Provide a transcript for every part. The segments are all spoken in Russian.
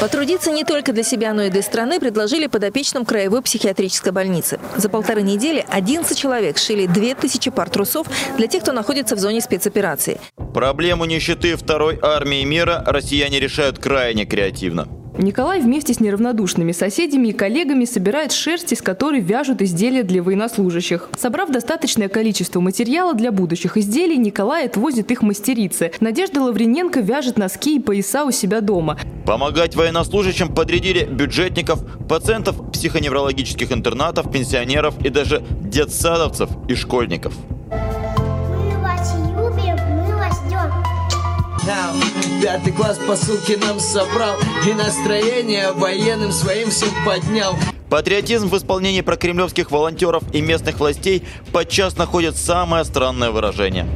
Потрудиться не только для себя, но и для страны предложили подопечным краевой психиатрической больницы. За полторы недели 11 человек шили 2000 пар трусов для тех, кто находится в зоне спецоперации. Проблему нищеты второй армии мира россияне решают крайне креативно. Николай вместе с неравнодушными соседями и коллегами собирает шерсть, из которой вяжут изделия для военнослужащих. Собрав достаточное количество материала для будущих изделий, Николай отвозит их мастерице. Надежда Лаврененко вяжет носки и пояса у себя дома. Помогать военнослужащим подрядили бюджетников, пациентов психоневрологических интернатов, пенсионеров и даже детсадовцев и школьников. Мы вас любим, мы вас ждем. Пятый класс посылки нам собрал И настроение военным своим всем поднял Патриотизм в исполнении прокремлевских волонтеров и местных властей подчас находит самое странное выражение.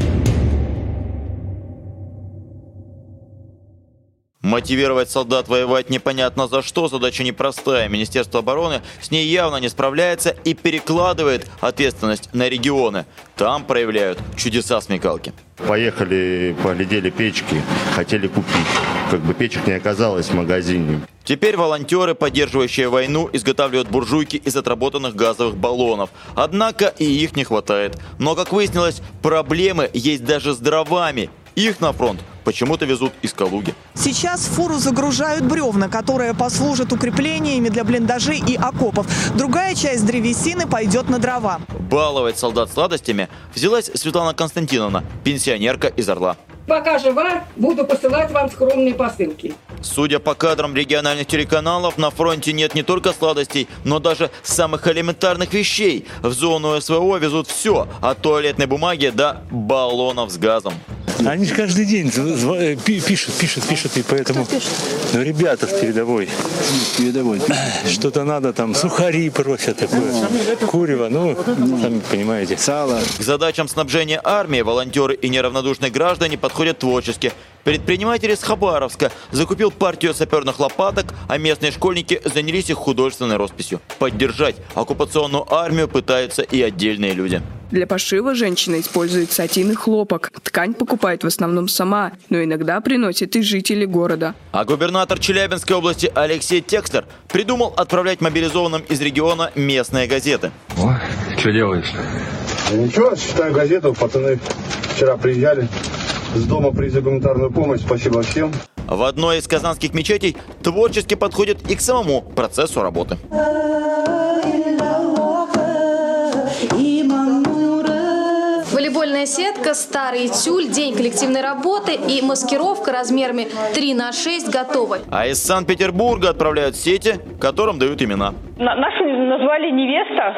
Мотивировать солдат воевать непонятно за что, задача непростая. Министерство обороны с ней явно не справляется и перекладывает ответственность на регионы. Там проявляют чудеса смекалки. Поехали, поглядели печки, хотели купить. Как бы печек не оказалось в магазине. Теперь волонтеры, поддерживающие войну, изготавливают буржуйки из отработанных газовых баллонов. Однако и их не хватает. Но, как выяснилось, проблемы есть даже с дровами. Их на фронт почему-то везут из Калуги. Сейчас в фуру загружают бревна, которые послужат укреплениями для блиндажей и окопов. Другая часть древесины пойдет на дрова. Баловать солдат сладостями взялась Светлана Константиновна, пенсионерка из Орла. Пока жива, буду посылать вам скромные посылки. Судя по кадрам региональных телеканалов, на фронте нет не только сладостей, но даже самых элементарных вещей. В зону СВО везут все, от туалетной бумаги до баллонов с газом. Они же каждый день э, пи- пишут, пишут, пишут, и поэтому... Ну, ребята в передовой. Передовой. Что-то надо там, сухари просят такое. Курево, ну, сами понимаете. Сало. К задачам снабжения армии волонтеры и неравнодушные граждане подходят творчески. Предприниматель из Хабаровска закупил партию саперных лопаток, а местные школьники занялись их художественной росписью. Поддержать оккупационную армию пытаются и отдельные люди. Для пошива женщина использует сатин и хлопок. Ткань покупает в основном сама, но иногда приносит и жители города. А губернатор Челябинской области Алексей Текстер придумал отправлять мобилизованным из региона местные газеты. Что делаешь? Ничего, читаю газету, пацаны вчера приезжали с дома привезли гуманитарную помощь, спасибо всем. В одной из казанских мечетей творчески подходит и к самому процессу работы. Волейбольная сетка, старый тюль, день коллективной работы и маскировка размерами 3 на 6 готовы. А из Санкт-Петербурга отправляют сети, которым дают имена. На- Нашу назвали невеста,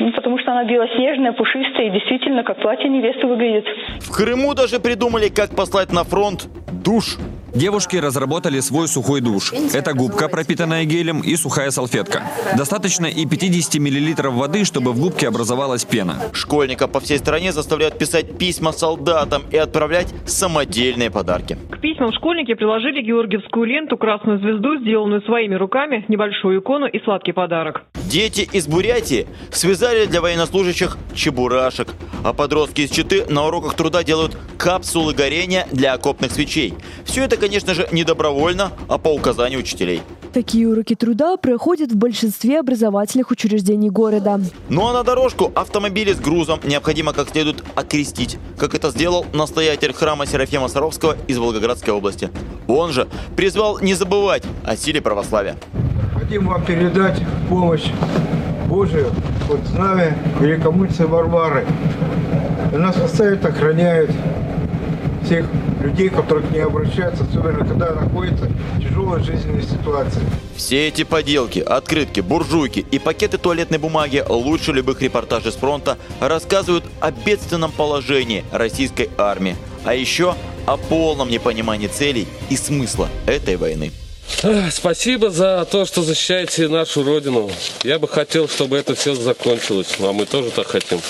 ну, потому что она белоснежная, пушистая и действительно как платье невесты выглядит. В Крыму даже придумали, как послать на фронт душ. Девушки разработали свой сухой душ. Это губка, пропитанная гелем, и сухая салфетка. Достаточно и 50 мл воды, чтобы в губке образовалась пена. Школьников по всей стране заставляют писать письма солдатам и отправлять самодельные подарки. К письмам школьники приложили георгиевскую ленту, красную звезду, сделанную своими руками, небольшую икону и сладкий подарок. Дети из Бурятии связали для военнослужащих чебурашек, а подростки из Читы на уроках труда делают капсулы горения для окопных свечей. Все это, конечно же, не добровольно, а по указанию учителей. Такие уроки труда проходят в большинстве образовательных учреждений города. Ну а на дорожку автомобили с грузом необходимо как следует окрестить, как это сделал настоятель храма Серафима Саровского из Волгоградской области. Он же призвал не забывать о силе православия. Хотим вам передать помощь Божию под знамя великомученицы Варвары. Нас поставят, охраняют всех людей, которые к ней обращаются, особенно когда находятся в тяжелой жизненной ситуации. Все эти поделки, открытки, буржуйки и пакеты туалетной бумаги лучше любых репортажей с фронта рассказывают о бедственном положении российской армии, а еще о полном непонимании целей и смысла этой войны. Спасибо за то, что защищаете нашу родину. Я бы хотел, чтобы это все закончилось. А мы тоже так хотим.